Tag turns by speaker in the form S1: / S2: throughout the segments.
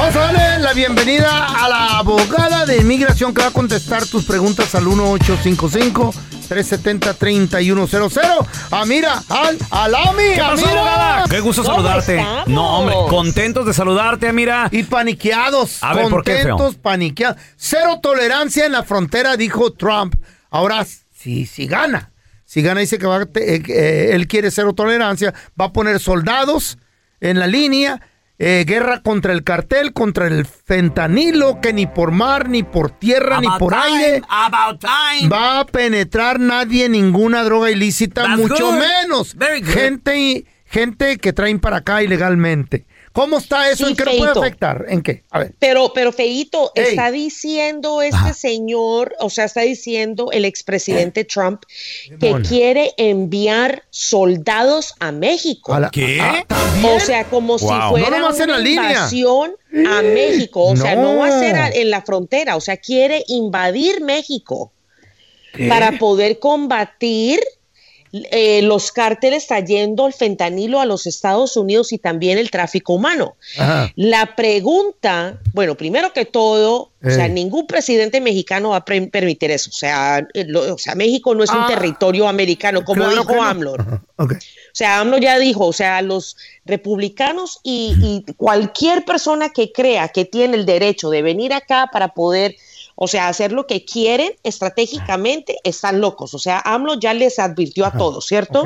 S1: Vamos a darle la bienvenida a la abogada de inmigración que va a contestar tus preguntas al 1855-370-3100. Amira, al, alami,
S2: ¿Qué pasó,
S1: Amira.
S2: abogada? Qué gusto
S3: ¿Cómo
S2: saludarte.
S3: estamos?
S2: No, hombre, contentos de saludarte, Amira.
S1: Y paniqueados.
S2: A ver, ¿por qué, feo?
S1: contentos, paniqueados. Cero tolerancia en la frontera, dijo Trump. Ahora, si, si gana, si gana, dice que va, a te- eh, eh, él quiere cero tolerancia, va a poner soldados en la línea, eh, guerra contra el cartel, contra el fentanilo, que ni por mar, ni por tierra, ni por aire. Va a penetrar nadie ninguna droga ilícita,
S2: That's
S1: mucho
S2: good.
S1: menos gente gente que traen para acá ilegalmente. ¿Cómo está eso?
S3: Sí,
S1: ¿En qué nos puede afectar? ¿En qué? A ver.
S3: Pero, pero Feito,
S1: Ey.
S3: está diciendo este señor, o sea, está diciendo el expresidente Trump que
S1: mona.
S3: quiere enviar soldados a México.
S1: A la-
S2: ¿Qué?
S3: O sea, como si fuera
S1: No
S3: una
S1: la línea.
S3: invasión a México. O sea, no va a ser en la frontera. O sea, quiere invadir México
S1: ¿Qué?
S3: para poder combatir eh, los cárteles trayendo el fentanilo a los Estados Unidos y también el tráfico humano.
S1: Ajá.
S3: La pregunta, bueno, primero que todo, o sea, ningún presidente mexicano va a pre- permitir eso. O sea, eh, lo- o sea, México no es un
S1: Ah,
S3: territorio americano, como
S1: Claro
S3: dijo
S1: no.
S3: AMLO. O sea, AMLO ya dijo, o sea, los republicanos y, y cualquier persona que crea que tiene el derecho de venir acá para poder, o sea, hacer lo que quieren estratégicamente, están locos. O sea, AMLO ya les advirtió a todos, ¿cierto?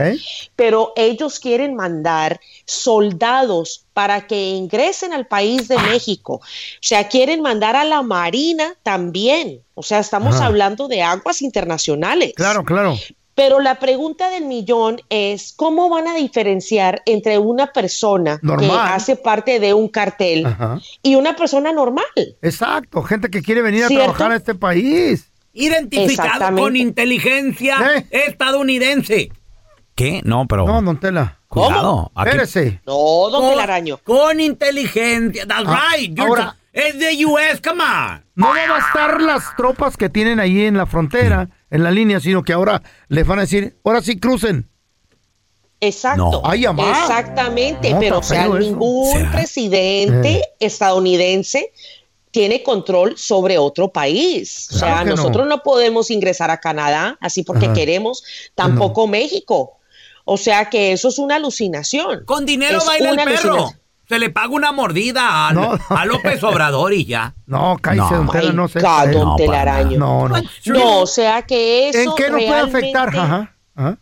S3: Pero ellos quieren mandar soldados para que ingresen al país de México. O sea, quieren mandar a la Marina también. O sea, estamos
S1: Ajá.
S3: hablando de aguas internacionales.
S1: Claro, claro.
S3: Pero la pregunta del millón es, ¿cómo van a diferenciar entre una persona que
S1: Normal.
S3: hace parte de un cartel
S1: Ajá.
S3: y una persona normal?
S1: Exacto. Gente que quiere venir a trabajar a este país.
S2: Identificado con inteligencia
S1: ¿Eh?
S2: estadounidense. ¿Qué? No, pero.
S1: No, don Tela.
S2: Cuidado. Aquí-
S1: Espérese.
S3: No, don
S2: Con-
S3: Telaraño.
S2: Con inteligencia. That's
S1: Ah,
S2: right. You're
S1: ahora-
S2: Es de US, come on.
S1: No va a bastar las tropas que tienen ahí en la frontera, en la línea, sino que ahora les van a decir, ahora sí crucen.
S3: Exacto.
S2: No.
S1: Ay.
S3: Exactamente,
S1: No,
S3: pero o sea, ningún
S2: ¿Será?
S3: presidente
S1: Eh.
S3: estadounidense tiene control sobre otro país. o sea,
S1: no.
S3: nosotros no. podemos ingresar a Canadá así porque
S1: Ajá.
S3: queremos, tampoco México. O sea que eso es una alucinación.
S2: Con dinero
S3: Es
S2: baila el perro. Se le paga una mordida al-
S1: No.
S2: a López Obrador y ya.
S1: No, cállese, don Tela, no sé.
S3: God, don
S2: No,
S3: Telaraño.
S1: No, no.
S3: No, o sea que eso
S1: ¿En qué nos puede afectar? Ajá. Ajá.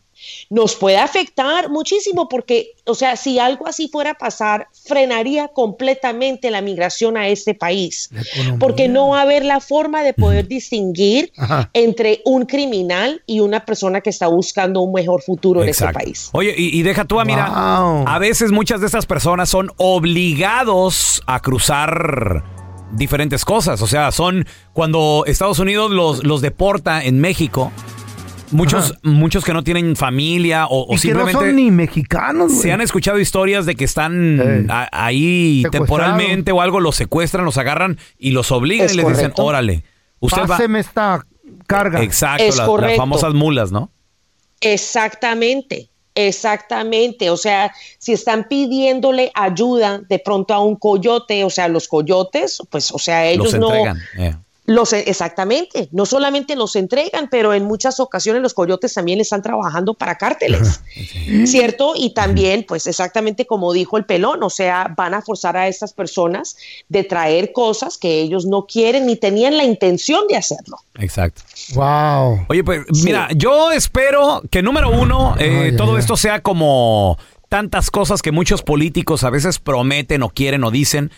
S3: Nos puede afectar muchísimo porque, o sea, si algo así fuera a pasar, frenaría completamente la migración a este país, porque no va a haber la forma de poder distinguir
S1: Ajá.
S3: entre un criminal y una persona que está buscando un mejor futuro en este país.
S2: Oye, y, y deja tú, a mira,
S1: Wow.
S2: a veces muchas de estas personas son obligados a cruzar diferentes cosas. O sea, son cuando Estados Unidos los, los deporta en México, muchos,
S1: Ajá.
S2: muchos que no tienen familia o, o
S1: Y que no
S2: simplemente
S1: son ni mexicanos, güey.
S2: se han escuchado historias de que están
S1: Eh.
S2: a- ahí temporalmente o algo, los secuestran, los agarran y los obligan
S3: Es
S2: y les dicen, órale, usted va...
S1: Páseme esta carga.
S2: Exacto,
S3: Es
S2: la- las famosas mulas, ¿no?
S3: Exactamente, exactamente. O sea, si están pidiéndole ayuda de pronto a un coyote, o sea, los coyotes, pues, o sea, ellos
S2: los
S3: no...
S2: eh.
S3: Los, exactamente, no solamente los entregan, pero en muchas ocasiones los coyotes también están trabajando para cárteles, ¿cierto? Y también, pues exactamente como dijo el pelón, o sea, van a forzar a estas personas de traer cosas que ellos no quieren ni tenían la intención de hacerlo.
S2: Exacto.
S1: Wow.
S2: Oye, pues mira, yo espero que número uno, eh,
S1: Ay,
S2: todo
S1: ay,
S2: esto sea como tantas cosas que muchos políticos a veces prometen o quieren o dicen.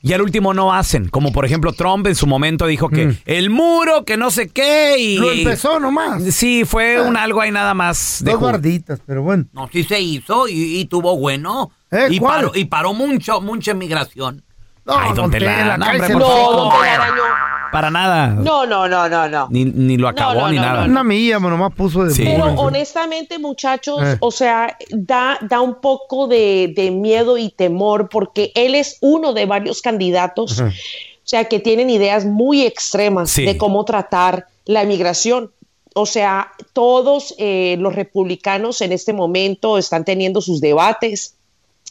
S2: Y al último no hacen, como por ejemplo Trump en su momento dijo que
S1: Mm.
S2: el muro, que no sé qué, y...
S1: Lo empezó nomás.
S2: Sí, fue un algo ahí nada más de
S1: Dos barditas, pero bueno.
S2: No, sí se hizo y, y tuvo bueno.
S1: ¿Eh?
S2: y,
S1: ¿Cuál?
S2: paró, y paró mucho, mucha inmigración.
S1: No,
S2: Ay, don
S1: don
S2: Tela,
S1: Tela,
S2: no, hombre.
S3: No,
S2: Para nada.
S3: no, no, no, no, no.
S2: Ni, ni lo acabó
S3: no,
S2: ni
S3: no,
S2: nada.
S3: no,
S1: Una milla nomás puso de
S2: Sí.
S3: Pero honestamente, muchachos,
S1: Eh.
S3: o sea, da, da un poco de, de miedo y temor porque él es uno de varios candidatos.
S1: Ajá.
S3: sea, que tienen ideas muy extremas
S2: Sí.
S3: de cómo tratar la migración. O sea, todos eh, los republicanos en este momento están teniendo sus debates,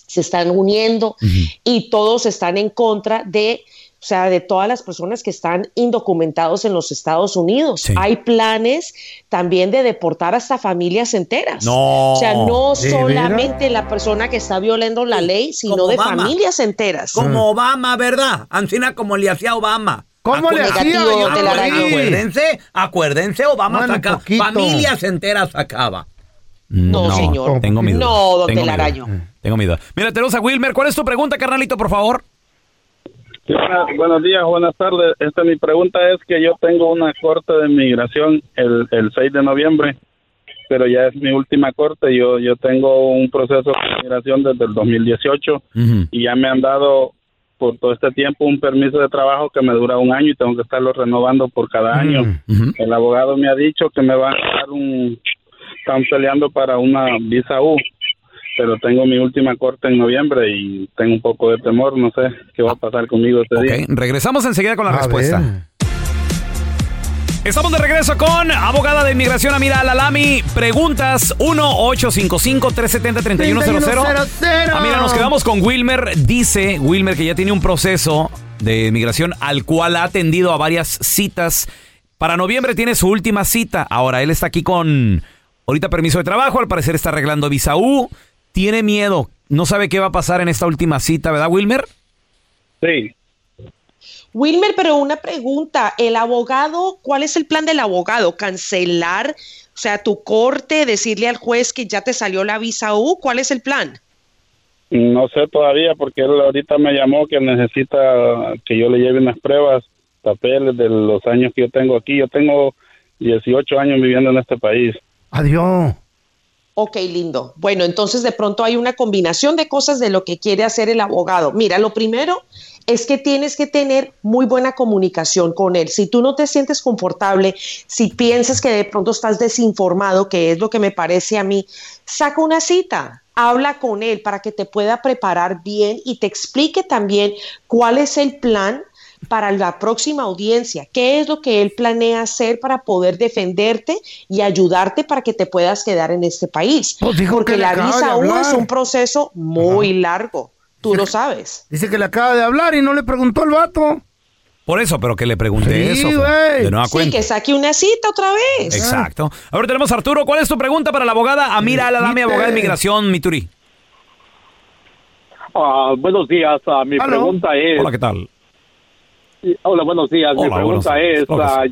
S3: se están uniendo y todos están en contra de, o sea, de todas las personas que están indocumentados en los Estados Unidos.
S2: Sí.
S3: Hay planes también de deportar hasta familias enteras.
S2: No.
S3: O sea, no
S1: ¿De
S3: solamente la persona que está violando la ley, sino
S4: como
S3: de
S4: Obama.
S3: familias enteras.
S4: Como Obama, ¿verdad? Ancina como le hacía Obama.
S1: ¿Cómo le hacía? No.
S4: Acuérdense, acuérdense, Obama
S1: Bueno,
S4: sacaba,
S1: poquito.
S4: familias enteras sacaba.
S3: No, señor.
S2: Tengo mi duda.
S3: No, don Telaraño.
S2: Tengo mi duda. Mira, tenemos a Wilmer. ¿Cuál es tu pregunta, carnalito, por favor?
S5: Sí, buenos días, buenas tardes. Esta mi pregunta es que yo tengo una corte de migración el, el 6 de noviembre, pero ya es mi última corte. Yo yo tengo un proceso de migración desde el 2018
S2: Ujú.
S5: y ya me han dado por todo este tiempo un permiso de trabajo que me dura un año y tengo que estarlo renovando por cada año. El abogado me ha dicho que me van a dar un... Están peleando para una visa U, pero tengo mi última corte en noviembre y tengo un poco de temor, no sé qué va a pasar conmigo ese día.
S2: Ok, regresamos enseguida con la
S1: A
S2: respuesta.
S1: ver.
S2: Estamos de regreso con abogada de inmigración Amira Alalami. Preguntas 1-855-370-3100. Amira, nos quedamos con Wilmer. Dice Wilmer que ya tiene un proceso de inmigración al cual ha atendido a varias citas. Para noviembre tiene su última cita. Ahora, él está aquí con ahorita permiso de trabajo. Al parecer está arreglando visa U. Tiene miedo. No sabe qué va a pasar en esta última cita, ¿verdad, Wilmer?
S5: Sí,
S3: Wilmer, pero una pregunta, el abogado, ¿cuál es el plan del abogado? ¿Cancelar, o sea, tu corte, decirle al juez que ya te salió la visa U? ¿Cuál es el plan?
S5: no sé todavía porque él ahorita me llamó que necesita que yo le lleve unas pruebas, papeles de los años que yo tengo aquí. Yo tengo 18 años viviendo en este país.
S1: Adiós.
S3: Ok, lindo. Bueno, entonces de pronto hay una combinación de cosas de lo que quiere hacer el abogado. Mira, lo primero es que tienes que tener muy buena comunicación con él. Si tú no te sientes confortable, si piensas que de pronto estás desinformado, que es lo que me parece a mí, saca una cita. Habla con él para que te pueda preparar bien y te explique también cuál es el plan para la próxima audiencia, qué es lo que él planea hacer para poder defenderte y ayudarte para que te puedas quedar en este país.
S1: Pues dijo
S3: Porque la visa U es un proceso muy largo, tú lo sabes.
S1: Dice que le acaba de hablar y no le preguntó el vato.
S2: Por eso, pero que le pregunté
S1: Sí,
S2: eso.
S1: güey.
S2: De nueva
S3: Sí,
S2: cuenta.
S3: que saque una cita otra vez.
S2: Exacto. Ahora tenemos a Arturo. ¿Cuál es tu pregunta para la abogada Amira Alalami, abogada de inmigración, Mituri?
S6: Ah, buenos días. ah, mi pregunta es.
S2: Hola, ¿qué tal?
S6: Hola, buenos días. mi
S2: Hola,
S6: pregunta
S2: buenos días.
S6: es. Ah,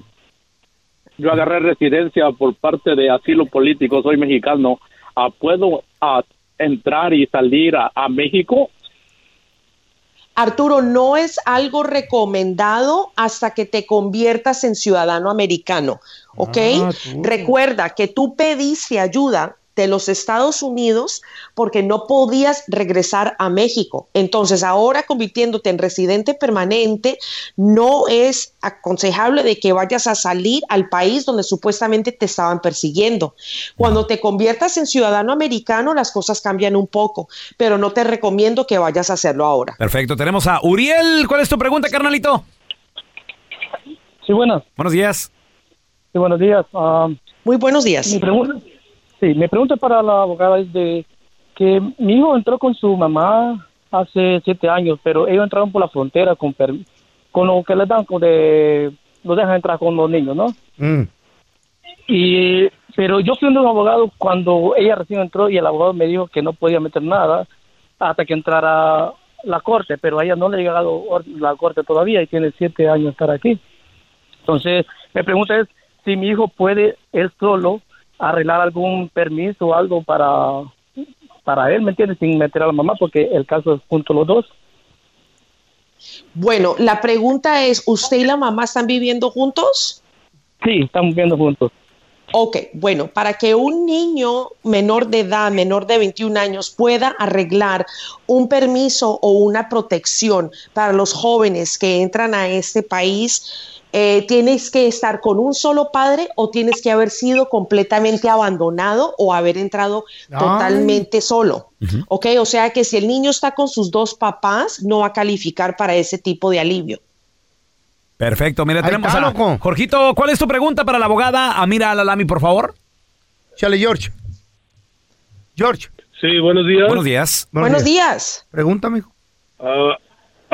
S6: yo agarré residencia por parte de asilo político. Soy mexicano. Ah, ¿Puedo ah, entrar y salir a, a México?
S3: Arturo, no es algo recomendado hasta que te conviertas en ciudadano americano, ¿ok?
S1: Ah.
S3: Recuerda que tú pediste ayuda de los Estados Unidos porque no podías regresar a México. Entonces, ahora convirtiéndote en residente permanente, no es aconsejable de que vayas a salir al país donde supuestamente te estaban persiguiendo. Cuando te conviertas en ciudadano americano, las cosas cambian un poco, pero no te recomiendo que vayas a hacerlo ahora.
S2: Perfecto. Tenemos a Uriel. ¿Cuál es tu pregunta, carnalito?
S6: Sí, buenas.
S2: Buenos días.
S6: Sí, buenos días. Ah,
S3: Muy buenos días.
S6: mi pregunta. Sí, mi pregunta para la abogada es de que mi hijo entró con su mamá hace siete años, pero ellos entraron por la frontera con con lo que les dan, con de, los dejan entrar con los niños, ¿no?
S1: Mm.
S6: Y, pero yo fui un abogado cuando ella recién entró y el abogado me dijo que no podía meter nada hasta que entrara la corte, pero a ella no le ha llegado la corte todavía y tiene siete años estar aquí. Entonces, mi pregunta es si mi hijo puede él solo arreglar algún permiso o algo para, para él, ¿me entiendes? Sin meter a la mamá, porque el caso es junto los dos.
S3: Bueno, la pregunta es, ¿usted y la mamá están viviendo juntos?
S6: Sí, estamos viendo juntos.
S3: Ok, bueno, para que un niño menor de edad, menor de 21 años, pueda arreglar un permiso o una protección para los jóvenes que entran a este país, eh, tienes que estar con un solo padre o tienes que haber sido completamente abandonado o haber entrado
S1: Ay.
S3: totalmente solo. Ok, o sea que si el niño está con sus dos papás, no va a calificar para ese tipo de alivio.
S2: Perfecto, mira,
S1: Ahí
S2: tenemos
S1: está,
S2: a
S1: loco.
S2: Jorgito, ¿cuál es tu pregunta para la abogada Amira Alalami, por favor?
S1: Chale, George. George,
S5: Sí, buenos días.
S2: Buenos días.
S3: Buenos días.
S1: Pregúntame. hijo.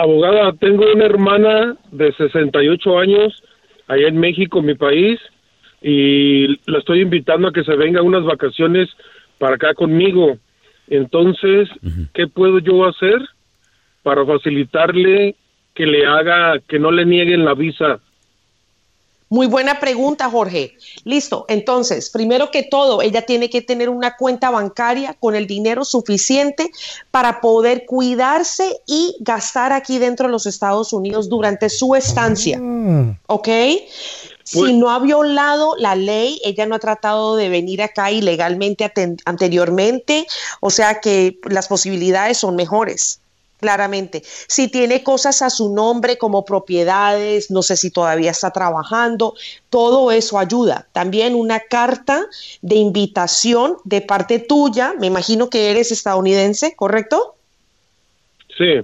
S5: Abogada, tengo una hermana de 68 años allá en México, mi país, y la estoy invitando a que se venga unas vacaciones para acá conmigo. Entonces, ¿qué puedo yo hacer para facilitarle que le haga, que no le nieguen la visa?
S3: Muy buena pregunta, Jorge. Listo. Entonces, primero que todo, ella tiene que tener una cuenta bancaria con el dinero suficiente para poder cuidarse y gastar aquí dentro de los Estados Unidos durante su estancia.
S1: Mm.
S3: ¿Ok? Si
S5: Pues-
S3: no ha violado la ley, ella no ha tratado de venir acá ilegalmente anteriormente, o sea que las posibilidades son mejores. Claramente. Si tiene cosas a su nombre como propiedades, no sé si todavía está trabajando, todo eso ayuda. También una carta de invitación de parte tuya, me imagino que eres estadounidense, ¿correcto?
S5: Sí.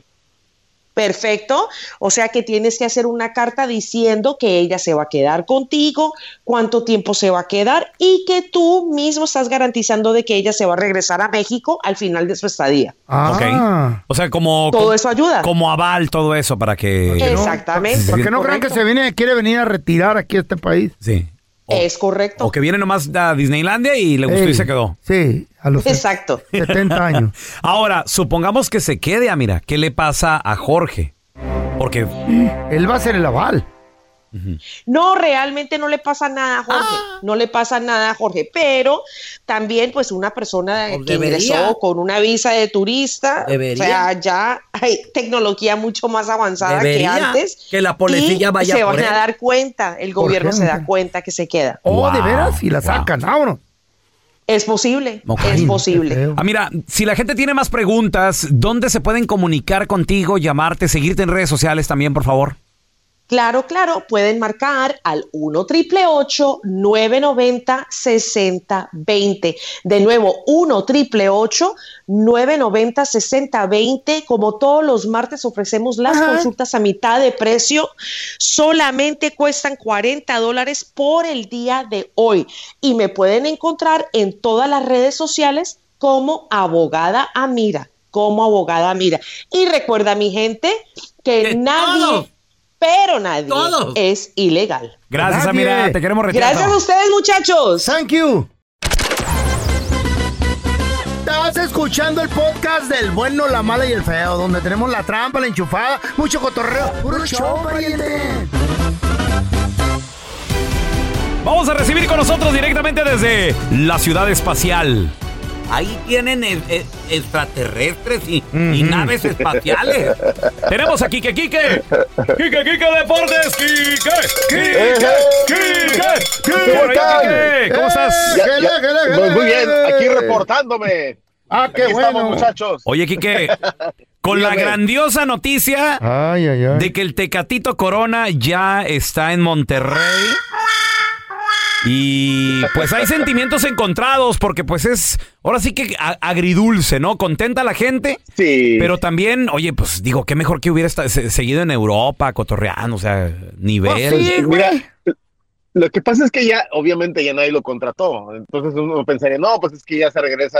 S3: Perfecto. O sea que tienes que hacer una carta diciendo que ella se va a quedar contigo, cuánto tiempo se va a quedar y que tú mismo estás garantizando de que ella se va a regresar a México al final de su estadía.
S1: Ah.
S2: Ok. O sea, como,
S3: Todo eso ayuda.
S2: como aval, todo eso para que...
S3: Exactamente.
S1: Para que no crean que se viene, quiere venir a retirar aquí a este país.
S2: Sí. O,
S3: Es correcto.
S2: o que viene nomás a Disneylandia y le gustó y se quedó.
S1: Sí, a los
S3: Exacto.
S1: 70 años.
S2: Ahora, supongamos que se quede, mira, ¿qué le pasa a Jorge? Porque
S1: Él va a ser el aval.
S3: No, realmente no le pasa nada a Jorge, no le pasa nada a Jorge, pero también pues una persona
S4: Pues
S3: que ingresó con una visa de turista,
S4: Debería.
S3: o sea, ya hay tecnología mucho más avanzada que antes.
S4: Que la policía
S3: y
S4: vaya
S3: se
S4: por
S3: van a dar cuenta, el
S1: ¿Por
S3: gobierno se da cuenta que se queda.
S1: Oh, de
S2: Wow,
S1: veras, y la
S2: wow.
S1: sacan, vámonos.
S3: Es posible, es posible.
S2: Ah, mira, si la gente tiene más preguntas, ¿dónde se pueden comunicar contigo, llamarte, seguirte en redes sociales también, por favor?
S3: Claro, claro, pueden marcar al 1 triple 990 6020. De nuevo, 1 triple 990 6020. Como todos los martes ofrecemos las
S1: Ajá.
S3: consultas a mitad de precio. Solamente cuestan 40 dólares por el día de hoy. Y me pueden encontrar en todas las redes sociales como abogada Amira. Como abogada Amira. Y recuerda, mi gente, que
S4: Que
S3: nadie
S4: todos.
S3: Pero nadie
S4: Todos.
S3: es ilegal.
S2: Gracias,
S1: Nadie.
S2: Amira, te queremos retirar.
S3: Gracias a ustedes, muchachos.
S1: Thank you. Estás escuchando el podcast del bueno, la mala y el feo, donde tenemos la trampa, la enchufada, mucho cotorreo. ¡Puro show, pariente!
S2: Vamos a recibir con nosotros directamente desde la ciudad espacial.
S4: Ahí tienen e- e- extraterrestres y, y naves espaciales.
S2: Tenemos a Kike Kike. Kike Kike Deportes. Kike. Kike. Kike. Kike.
S7: ¿Cómo están?
S2: Kike. ¿Cómo estás?
S7: Ya-
S1: gele,
S7: muy, bien, aquí reportándome.
S1: Ah, qué
S7: Aquí
S1: bueno.
S7: estamos, muchachos.
S2: Oye, Kike, con la grandiosa noticia
S1: Ay, ay, ay.
S2: de que el Tecatito Corona ya está en Monterrey. Y pues hay sentimientos encontrados porque pues es ahora sí que a- agridulce, ¿no? Contenta la gente,
S7: Sí.
S2: pero también, oye, pues digo, qué mejor que hubiera esta- se- seguido en Europa, cotorreando, o sea, nivel.
S1: Pues sí, güey.
S7: Mira, lo que pasa es que ya, obviamente, ya nadie lo contrató. Entonces uno pensaría, no, pues es que ya se regresa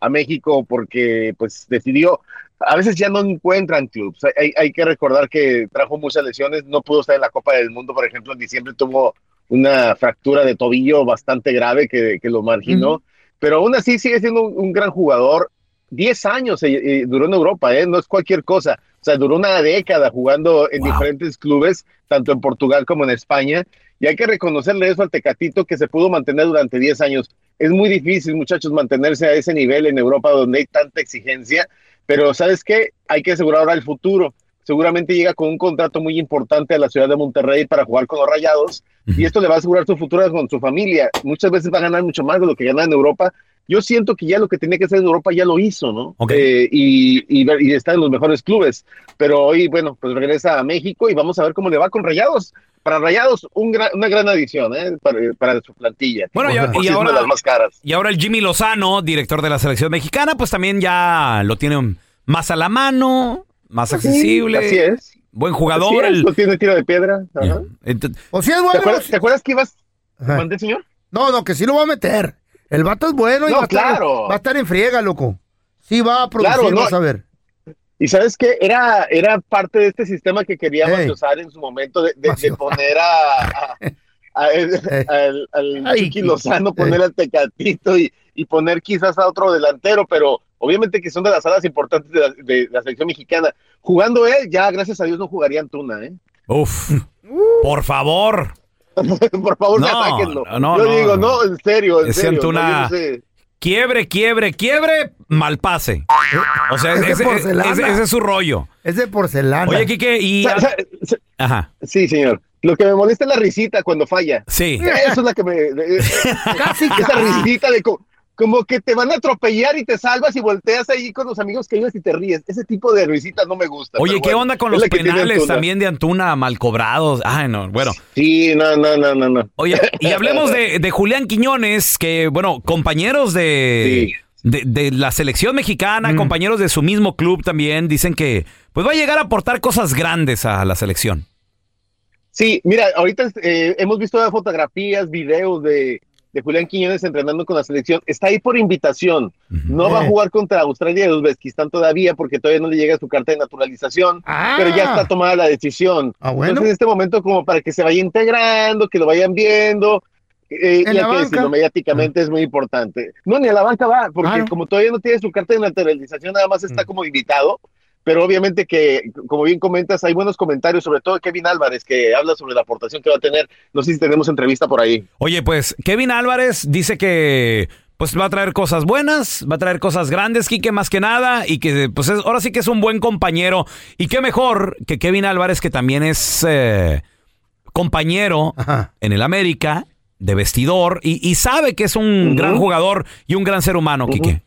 S7: a México porque, pues, decidió. A veces ya no encuentran clubs. Hay, hay- hay que recordar que trajo muchas lesiones. No pudo estar en la Copa del Mundo, por ejemplo, en diciembre tuvo una fractura de tobillo bastante grave que, que lo marginó. Pero aún así sigue siendo un, un gran jugador. Diez años eh, eh, duró en Europa, ¿eh? No es cualquier cosa. O sea, duró una década jugando en
S2: Wow.
S7: diferentes clubes, tanto en Portugal como en España. Y hay que reconocerle eso al Tecatito que se pudo mantener durante 10 años. Es muy difícil, muchachos, mantenerse a ese nivel en Europa donde hay tanta exigencia, pero ¿sabes qué? Hay que asegurar ahora el futuro. Seguramente llega con un contrato muy importante a la ciudad de Monterrey para jugar con los Rayados y esto le va a asegurar su futuro con su familia. Muchas veces va a ganar mucho más de lo que ganaba en Europa. Yo siento que ya lo que tenía que hacer en Europa ya lo hizo, ¿no?
S2: Ok.
S7: Eh, y, y, y está en los mejores clubes. Pero hoy, bueno, pues regresa a México y vamos a ver cómo le va con Rayados. Para Rayados, un gran- una gran adición ¿eh? para, para su plantilla.
S2: Bueno, y- ahora-
S7: las más caras.
S2: Y ahora el Jimmy Lozano, director de la selección mexicana, pues también ya lo tiene más a la mano, más accesible.
S7: Así es.
S2: buen jugador.
S7: Sí,
S2: el-
S7: no tiene tiro de piedra.
S2: Ent-
S1: O si es
S7: ¿Te,
S1: bueno.
S7: acuerdas, te acuerdas que ibas?
S1: Ajá.
S7: ¿Mandé, señor?
S1: No, no, que sí lo va a meter. El vato es bueno y
S7: No,
S1: va, a estar,
S7: claro.
S1: va a estar en friega, loco. Sí va a producir,
S7: Claro, no.
S1: vas a ver.
S7: Y sabes qué, era, era parte de este sistema que queríamos
S1: Ey.
S7: usar en su momento de, de- de poner a, a- a- el- al, al Chiqui Lozano, poner al Tecatito y, y poner quizás a otro delantero, pero obviamente que son de las alas importantes de la, de la selección mexicana. Jugando él, ya gracias a Dios no jugaría Antuna, ¿eh?
S2: Uf, por favor.
S7: Por favor,
S2: No,
S7: atáquenlo.
S2: no,
S7: Yo
S2: no.
S7: digo, no, en serio, en
S2: Ese
S7: serio.
S2: Antuna-
S7: no, sé.
S2: Quiebre, quiebre, quiebre, mal pase. O sea,
S1: Es de
S2: ese,
S1: porcelana.
S2: ese- ese es su rollo.
S1: Es de porcelana.
S2: Oye, Quique, y... Ajá,
S7: sí, señor. Lo que me molesta es la risita cuando falla.
S2: sí.
S7: Eso es la que me...
S1: Casi,
S7: esa risita de co- como que te van a atropellar y te salvas y volteas ahí con los amigos que ibas y te ríes. Ese tipo de risita no me gusta.
S2: Oye, ¿qué
S7: bueno,
S2: onda con los penales también de Antuna mal cobrados? Ay, no, bueno.
S7: Sí, no, no, no, no, no.
S2: Oye, y hablemos de, de Julián Quiñones, que, bueno, compañeros de, de, de la selección mexicana,
S1: Mm.
S2: compañeros de su mismo club también, dicen que pues va a llegar a aportar cosas grandes a la selección.
S7: Sí, mira, ahorita eh, hemos visto fotografías, videos de, de Julián Quiñones entrenando con la selección. Está ahí por invitación. No va a
S1: Eh.
S7: jugar contra Australia y Uzbekistán todavía porque todavía no le llega su carta de naturalización.
S1: Ah.
S7: pero ya está tomada la decisión.
S1: Ah, bueno.
S7: Entonces, en este momento, como para que se vaya integrando, que lo vayan viendo, eh,
S1: En
S7: y hay
S1: la
S7: que decirlo mediáticamente es muy importante. No, ni a la banca va, porque
S1: Claro.
S7: como todavía no tiene su carta de naturalización, nada más está
S1: Mm.
S7: como invitado. Pero obviamente que, como bien comentas, hay buenos comentarios, sobre todo de Kevin Álvarez, que habla sobre la aportación que va a tener. No sé si tenemos entrevista por ahí.
S2: Oye, pues Kevin Álvarez dice que pues va a traer cosas buenas, va a traer cosas grandes, Quique, más que nada, y que pues es- ahora sí que es un buen compañero. Y qué mejor que Kevin Álvarez, que también es eh, compañero
S1: Ajá.
S2: en el América, de vestidor, y, y sabe que es un gran jugador y un gran ser humano. Quique.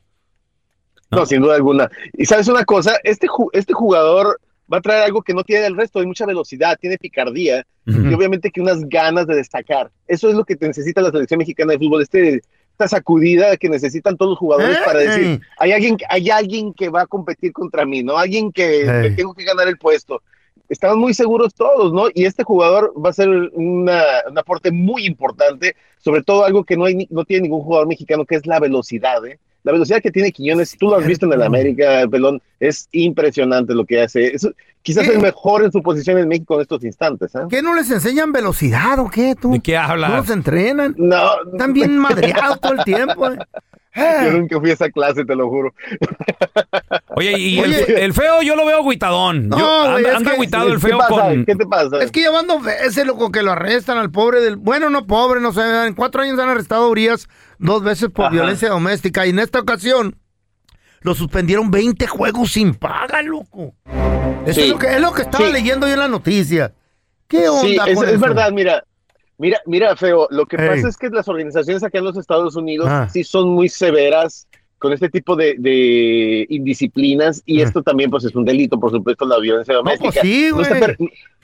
S7: No, sin duda alguna. Y sabes una cosa, este, ju- este jugador va a traer algo que no tiene el resto, hay mucha velocidad, tiene picardía y obviamente que unas ganas de destacar. Eso es lo que te necesita la selección mexicana de fútbol, este, esta sacudida que necesitan todos los jugadores
S1: Eh,
S7: para decir,
S1: eh.
S7: hay alguien, hay alguien que va a competir contra mí, ¿no? Alguien que,
S1: Eh.
S7: que tengo que ganar el puesto. Estamos muy seguros todos, ¿no? Y este jugador va a ser una, un aporte muy importante, sobre todo algo que no, hay, no tiene ningún jugador mexicano, que es la velocidad, ¿eh? La velocidad que tiene Quiñones, tú lo has visto en el. América, Pelón, es impresionante lo que hace. Es, quizás
S1: ¿Qué?
S7: el mejor en su posición en México en estos instantes, ¿eh?
S1: ¿Qué no les enseñan velocidad o qué tú?
S2: ¿De qué
S1: ¿No
S2: hablas?
S1: los entrenan?
S7: No,
S1: Están bien madreados todo el tiempo. eh.
S7: Yo
S1: Eh,
S7: nunca fui a esa clase, te lo juro.
S2: Oye, y
S1: Oye.
S2: el, el feo yo lo veo agüitadón.
S1: No,
S2: Yo- anda anda
S1: que-
S2: agüitado el
S7: ¿Qué
S2: feo
S7: pasa?
S2: con...
S7: ¿Qué te pasa?
S1: Es que llevando veces, loco, que lo arrestan al pobre del... Bueno, no pobre, no sé, en cuatro años han arrestado a Urias dos veces por
S7: Ajá.
S1: violencia doméstica y en esta ocasión lo suspendieron 20 juegos sin paga, loco. Eso
S7: Sí.
S1: es, lo que, es lo que estaba
S7: Sí.
S1: leyendo yo en la noticia. ¿Qué onda
S7: Sí, es,
S1: con
S7: es
S1: eso?
S7: verdad, mira. Mira, mira, feo, lo que pasa es que las organizaciones acá en los Estados Unidos
S1: Ah.
S7: sí son muy severas con este tipo de, de indisciplinas y
S1: Ah.
S7: esto también pues es un delito, por supuesto, la violencia
S1: No,
S7: doméstica.
S1: pues sí,
S7: no, está per-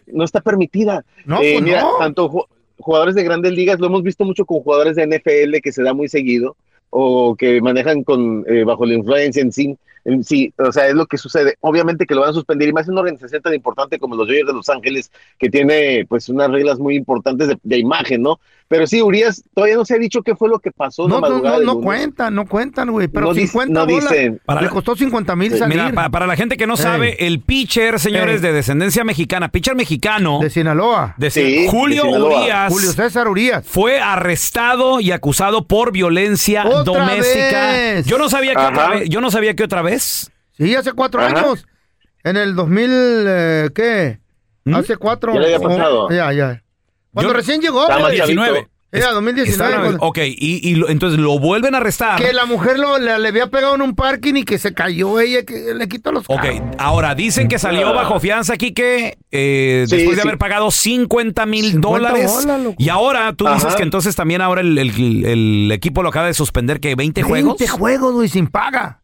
S7: no está permitida.
S1: No,
S7: Eh,
S1: pues
S7: mira,
S1: no.
S7: tanto ju- jugadores de grandes ligas, lo hemos visto mucho con jugadores de NFL que se da muy seguido o que manejan con eh, bajo la influencia en sí. Sí, o sea, es lo que sucede. Obviamente que lo van a suspender y más en una organización tan importante como los Dodgers de Los Ángeles, que tiene pues unas reglas muy importantes de, de imagen, ¿no? Pero sí, Urias, todavía no se ha dicho qué fue lo que pasó.
S1: No,
S7: la
S1: no, no, no cuentan, no cuentan, güey. Pero
S7: No dic-
S1: 50
S7: no
S1: bolas.
S7: dicen.
S2: Para
S1: Le
S2: la-
S1: costó 50 mil salir
S2: Mira, pa- para la gente que no
S1: Ey.
S2: sabe, el pitcher, señores,
S1: Ey.
S2: de descendencia mexicana, pitcher mexicano,
S1: de Sinaloa.
S2: de
S7: Sí,
S2: Julio
S7: de Sinaloa.
S2: Urias,
S1: Julio César Urias.
S2: fue arrestado y acusado por violencia
S1: ¡Otra
S2: doméstica.
S1: vez!
S2: Yo no sabía que
S7: Ajá.
S2: otra vez, yo no sabía que otra vez.
S1: Sí, hace cuatro
S7: Ajá.
S1: años. En el 2000, eh, ¿qué?
S2: ¿Mm?
S1: Hace cuatro.
S7: Ya
S1: oh, ya, ya. Cuando
S2: Yo-
S1: recién llegó,
S7: Estaba
S1: güey.
S7: chavito.
S2: 19.
S1: Era 2019.
S2: Estaba-
S1: cuando-
S2: ok, y, y lo- entonces lo vuelven a arrestar.
S1: Que la mujer lo, le, le había pegado en un parking y que se cayó ella, que le quitó los
S2: Ok,
S1: carros.
S2: ahora dicen que salió bajo fianza aquí que eh,
S7: Sí,
S2: después de
S7: sí.
S2: haber pagado 50 mil
S1: 50
S2: dólares. Y ahora tú dices
S7: Ajá.
S2: que entonces también ahora el, el- el equipo lo acaba de suspender que 20 juegos.
S1: 20 juegos, güey, sin paga.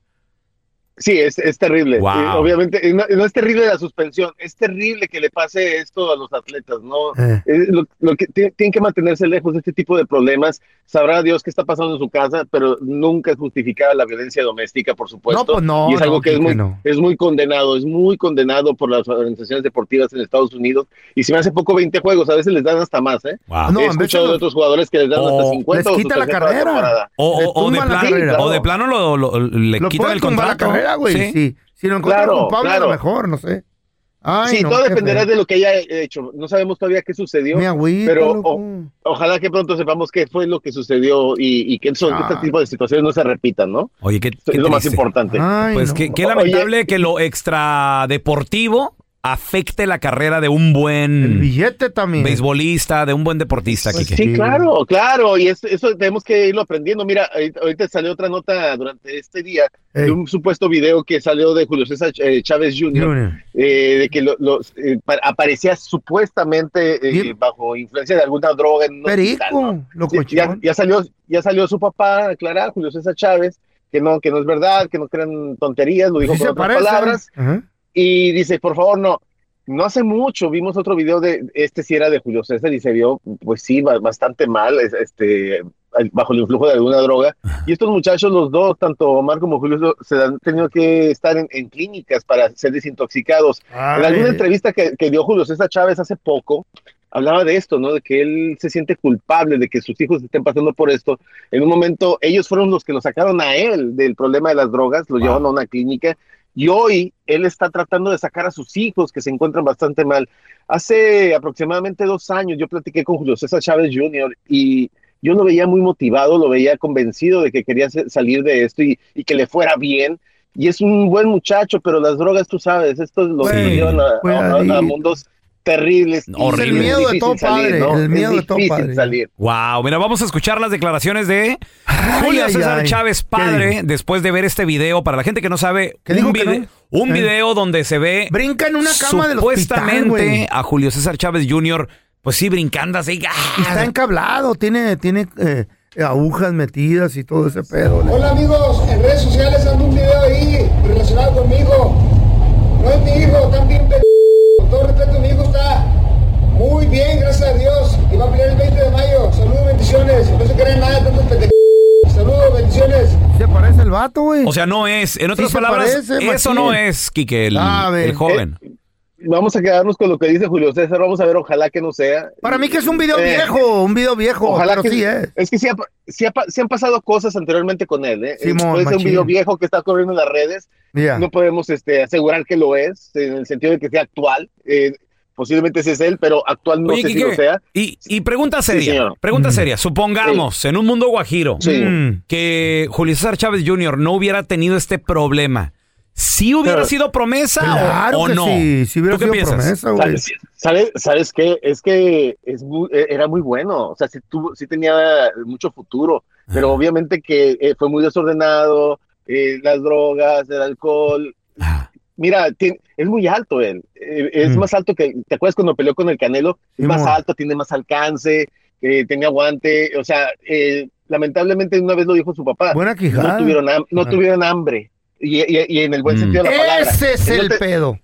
S7: Sí, es, es terrible.
S2: Wow.
S7: Eh, obviamente, no, no es terrible la suspensión, es terrible que le pase esto a los atletas, ¿no?
S1: Eh.
S7: Eh, lo, lo que ti- tienen que mantenerse lejos de este tipo de problemas. Sabrá Dios qué está pasando en su casa, pero nunca es justificada la violencia doméstica, por supuesto.
S1: No, pues no,
S7: y es algo
S1: no,
S7: que es
S1: que
S7: muy,
S1: no.
S7: es muy condenado, es muy condenado por las organizaciones deportivas en Estados Unidos. Y si me hace poco 20 juegos, a veces les dan hasta más, ¿eh?
S2: Wow.
S1: No,
S7: He escuchado
S1: de
S7: otros jugadores que les dan
S2: O
S7: hasta 50
S1: les quita la carrera.
S2: O,
S1: Le
S2: o- o de
S1: carrera.
S2: o de plano lo, lo- le
S1: Lo
S2: quitan el
S1: tumbar la
S2: contrato.
S1: Güey.
S2: Sí.
S1: Si lo encuentran
S7: Claro,
S1: culpable, a
S7: claro.
S1: lo mejor, no sé. Ay,
S7: sí,
S1: no,
S7: todo dependerá de lo que haya hecho. No sabemos todavía qué sucedió.
S1: Mi agüita,
S7: pero o- ojalá que pronto sepamos qué fue lo que sucedió y, y que, eso- que
S1: Ah.
S7: este tipo de situaciones no se repitan, ¿no?
S2: Oye, qué,
S7: Es
S2: qué
S7: lo más importante.
S1: Ay,
S2: Pues
S1: no.
S2: qué, qué
S7: Oye.
S2: lamentable que lo extradeportivo afecte la carrera de un
S1: El
S2: buen
S1: billete también.
S2: beisbolista, de un buen deportista,
S1: Pues.
S7: Sí, claro, claro, y eso, eso tenemos que irlo aprendiendo. Mira, ahorita- salió otra nota durante este día
S1: Ey.
S7: de un supuesto video que salió de Julio César eh, Chávez Jr.,
S1: Junior.
S7: eh, de que lo- los, eh, pa- aparecía supuestamente eh, bajo influencia de alguna droga en un hospital, ¿no?
S1: Perico, loco
S7: Ya- ya, salió, ya salió su papá a aclarar, Julio César Chávez, que no, que no es verdad, que no crean tonterías, lo dijo
S1: Sí
S7: con otras
S1: parece.
S7: palabras,
S1: Ajá.
S7: Y dice, por favor, no. No hace mucho vimos otro video de este sí era de Julio César y se vio, pues sí, ba- bastante mal, es- este, bajo el influjo de alguna droga. Y estos muchachos, los dos, tanto Omar como Julio, se han tenido que estar en, en clínicas para ser desintoxicados. En alguna
S1: Ay.
S7: entrevista que, que dio Julio César Chávez hace poco, hablaba de esto, ¿no? De que él se siente culpable de que sus hijos estén pasando por esto. En un momento, ellos fueron los que lo sacaron a él del problema de las drogas, lo
S2: Wow.
S7: llevaron a una clínica y hoy él está tratando de sacar a sus hijos que se encuentran bastante mal. Hace aproximadamente dos años yo platiqué con Julio César Chávez Jr. y yo lo veía muy motivado, lo veía convencido de que quería sa- salir de esto y, y que le fuera bien. Y es un buen muchacho, pero las drogas, tú sabes, esto lo
S2: Sí,
S7: llevan a- a, a- a
S1: cuidadito.
S7: mundos terribles.
S2: Horrible.
S1: El miedo de todo
S7: salir,
S1: padre,
S7: ¿no?
S1: el miedo
S7: es
S1: de todo padre.
S7: salir.
S2: Wow, mira, vamos a escuchar las declaraciones de
S1: Ay,
S2: Julio
S1: ay,
S2: César
S1: ay.
S2: Chávez,
S1: ¿Qué
S2: padre, después de ver este video. Para la gente que no sabe,
S1: ¿Qué
S2: un,
S1: dijo que
S2: vide-
S1: no?
S2: un
S1: Eh.
S2: video donde se ve
S1: Brinca en una cama del hospital,
S2: supuestamente a Julio César Chávez Jr., pues sí, brincando así. ¡ah!
S1: Y está encablado, tiene, tiene eh, agujas metidas y todo ese pedo. le-
S8: Hola amigos, en redes sociales ando un video ahí relacionado conmigo. No es mi hijo, p- Con todo respeto, mi muy bien, gracias a Dios. Y va a pelear el 20 de mayo. Saludos, bendiciones. No se crean nada tantos pende- Saludos, bendiciones.
S1: Se parece el vato, güey.
S2: O sea, no es. En otras
S1: Sí
S2: palabras,
S1: parece,
S2: eso no es, Quique, el, joven.
S7: Vamos a quedarnos con lo que dice Julio César, vamos a ver, ojalá que no sea.
S1: Para mí que es un video
S7: Eh,
S1: viejo, un video viejo,
S7: Ojalá
S1: pero
S7: que
S1: sí es.
S7: Es que sí, ha, sí ha pa- sí han pasado cosas anteriormente con él, ¿eh?
S1: Simón,
S7: Puede ser un video viejo que está corriendo en las redes,
S1: Ya.
S7: no podemos este, asegurar que lo es, en el sentido de que sea actual. Posiblemente ese es él, pero actual no
S2: Oye,
S7: sé si
S2: Quique,
S7: lo sea.
S2: y, y pregunta seria, pregunta
S1: Mm.
S2: seria. Supongamos, en un mundo guajiro,
S7: Sí.
S1: Mm.
S2: que Julio César Chávez Jr. no hubiera tenido este problema, ¿sí hubiera sido promesa o-
S1: Claro
S2: o,
S1: que
S2: no?
S1: sí, hubiera
S2: ¿Tú qué
S1: sido
S2: piensas?
S1: promesa, güey.
S7: ¿Sabes, qué? Es que es muy- eh, era muy bueno, o sea, sí, tuvo, sí tenía mucho futuro, pero
S2: Ah.
S7: obviamente que eh, fue muy desordenado, eh, las drogas, el alcohol.
S2: Ah,
S7: Mira, tiene- es muy alto él, eh, es
S1: Mm.
S7: más alto que, ¿te acuerdas cuando peleó con el Canelo? Es
S1: Sí,
S7: más alto, tiene más alcance, eh, tenía aguante, o sea, eh, lamentablemente una vez lo dijo su papá,
S1: Buena quijada.
S7: no tuvieron, ham- no
S1: Ah.
S7: tuvieron hambre, y, y- y en el buen
S2: Mm.
S7: sentido de la palabra.
S1: Ese es
S7: no
S1: el
S7: te-
S1: pedo.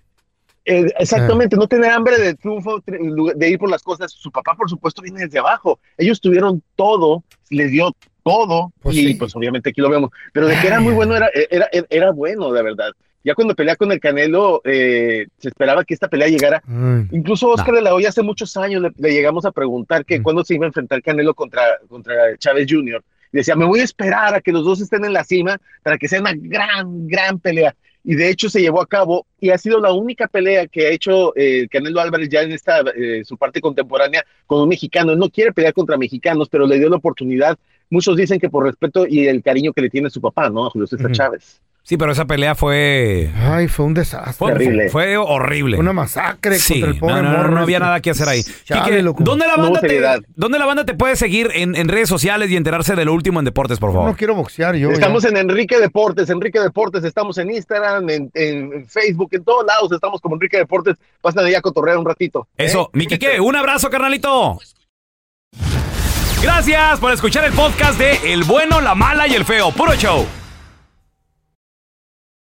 S7: eh, exactamente, no tener hambre de triunfo, de ir por las cosas. Su papá, por supuesto, viene desde abajo. Ellos tuvieron todo, les dio todo,
S1: Pues
S7: y
S1: sí.
S7: pues obviamente aquí lo vemos. Pero de que era muy bueno, era, era, era, era bueno, de verdad. Ya cuando pelea con el Canelo, eh, se esperaba que esta pelea llegara. Incluso Oscar de la Hoya hace muchos años le, le llegamos a preguntar que
S1: Mm.
S7: cuándo se iba a enfrentar Canelo contra, contra Chávez Jr. Y decía, me voy a esperar a que los dos estén en la cima para que sea una gran, gran pelea. Y de hecho se llevó a cabo y ha sido la única pelea que ha hecho eh, Canelo Álvarez ya en esta eh, su parte contemporánea con un mexicano. Él no quiere pelear contra mexicanos, pero le dio la oportunidad. Muchos dicen que por respeto y el cariño que le tiene su papá, ¿no? A Julio César. Chávez.
S2: Sí, pero esa pelea fue,
S1: Ay, fue un desastre.
S2: fue,
S7: Terrible.
S2: fue horrible.
S1: Una masacre
S2: Sí,
S1: contra el pobre
S2: no, no, no,
S1: morro
S2: no había nada que hacer ahí.
S1: Chale,
S2: Quique,
S1: loco.
S2: ¿dónde la,
S7: No
S2: banda te. ¿Dónde la banda te puede seguir en, en redes sociales y enterarse de lo último en deportes, por
S1: No
S2: favor?
S1: quiero boxear yo.
S7: Estamos
S1: ya.
S7: en Enrique Deportes, Enrique Deportes, estamos en Instagram, en, en- en Facebook, en todos lados estamos como Enrique Deportes. Pasan ahí a cotorrear un ratito. ¿eh?
S2: Eso, mi Quique, un abrazo, carnalito. Gracias por escuchar el podcast de El bueno, la mala y el feo. Puro show.